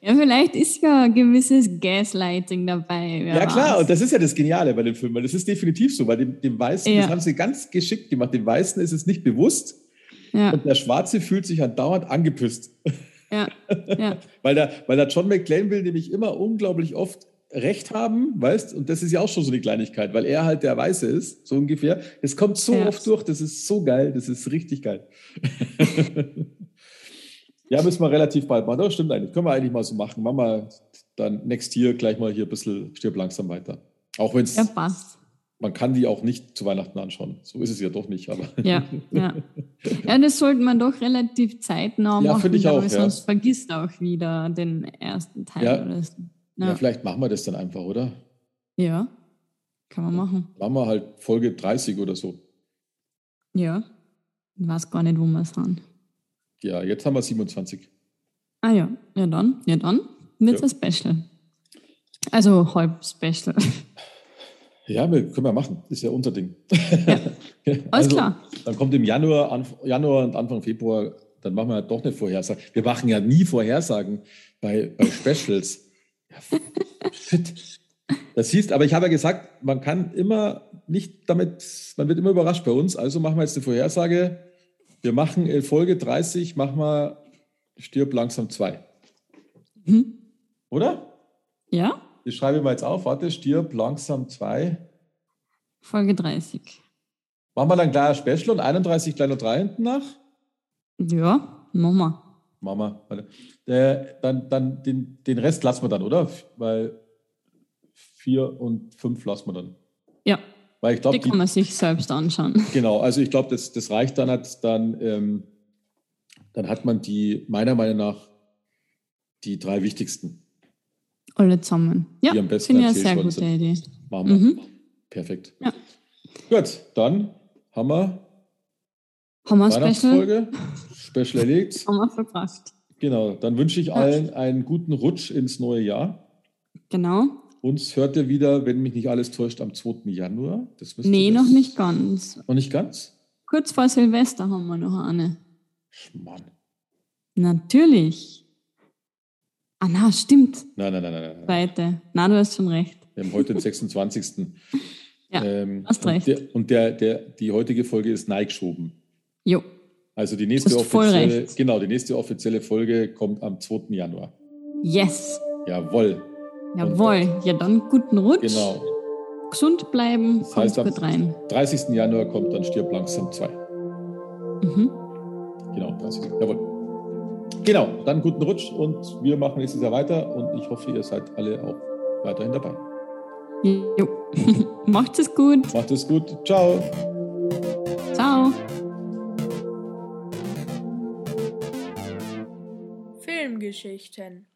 ja, vielleicht ist ja ein gewisses Gaslighting dabei. Ja, klar, und das ist ja das Geniale bei dem Film, weil das ist definitiv so, weil dem, dem Weißen, ja. das haben sie ganz geschickt gemacht, dem Weißen ist es nicht bewusst ja. und der Schwarze fühlt sich andauernd angepisst. Ja, ja. weil, der, weil der John McClane will nämlich immer unglaublich oft Recht haben, weißt, und das ist ja auch schon so eine Kleinigkeit, weil er halt der Weiße ist, so ungefähr. Es kommt so ja. oft durch, das ist so geil, das ist richtig geil. ja, müssen wir relativ bald machen. Das stimmt eigentlich. Können wir eigentlich mal so machen. Machen wir dann next year gleich mal hier ein bisschen stirb langsam weiter. Auch wenn es. Ja, passt. Man kann die auch nicht zu Weihnachten anschauen. So ist es ja doch nicht, aber. Ja, ja. Ja, das sollte man doch relativ zeitnah ja, machen. finde ich auch. Ja. Sonst vergisst auch wieder den ersten Teil ja. oder so. Ja. ja, vielleicht machen wir das dann einfach, oder? Ja, kann man machen. Machen wir halt Folge 30 oder so. Ja, ich weiß gar nicht, wo wir sind. Ja, jetzt haben wir 27. Ah ja, ja dann, ja dann wird es ja. Special. Also halb Special. Ja, wir, können wir machen. Ist ja unser Ding. Ja. Alles also, klar. Dann kommt im Januar, Anf Januar und Anfang Februar, dann machen wir halt doch eine Vorhersage. Wir machen ja nie Vorhersagen bei, bei Specials. Shit. Das hieß, aber ich habe ja gesagt, man kann immer nicht damit, man wird immer überrascht bei uns. Also machen wir jetzt eine Vorhersage. Wir machen in Folge 30, machen wir Stirb langsam 2. Mhm. Oder? Ja. Ich schreibe mal jetzt auf, warte, Stirb langsam 2. Folge 30. Machen wir dann gleich ein Special und 31 gleich noch 3 hinten nach? Ja, machen wir. Mama. Äh, dann dann den, den Rest lassen wir dann, oder? Weil vier und fünf lassen wir dann. Ja. Weil ich glaub, die kann die, man sich selbst anschauen. Genau, also ich glaube, das, das reicht dann, hat dann, ähm, dann hat man die, meiner Meinung nach, die drei wichtigsten. Alle zusammen. Ja, die am besten finde ich eine sehr gute sind. Idee. Machen wir. Mhm. Perfekt. Ja. Gut, dann haben wir, Haben wir? Weihnachtsfolge. Special erlegt. Haben wir verbracht. Genau, dann wünsche ich allen einen guten Rutsch ins neue Jahr. Genau. Uns hört ihr wieder, wenn mich nicht alles täuscht, am 2. Januar. Das nee, noch nicht ganz. Noch nicht ganz? Kurz vor Silvester haben wir noch eine. Mann. Natürlich. Ah, na, stimmt. Nein, nein, nein, nein. nein. Zweite. Na, du hast schon recht. Wir haben heute den 26. ja, ähm, hast recht. Und, der, und der, der, die heutige Folge ist neigeschoben. Jo. Also die nächste offizielle, genau, die nächste offizielle Folge kommt am 2. Januar. Yes. Jawohl. Jawohl. Ja, dann guten Rutsch. Genau. Gesund bleiben. Das heißt, am rein. 30. Januar kommt dann Stirb langsam 2. Mhm. Genau, 30. Jawohl. Genau, dann guten Rutsch und wir machen nächstes Jahr weiter und ich hoffe, ihr seid alle auch weiterhin dabei. Jo. Macht es gut. Macht es gut. Ciao. Ciao. Filmgeschichten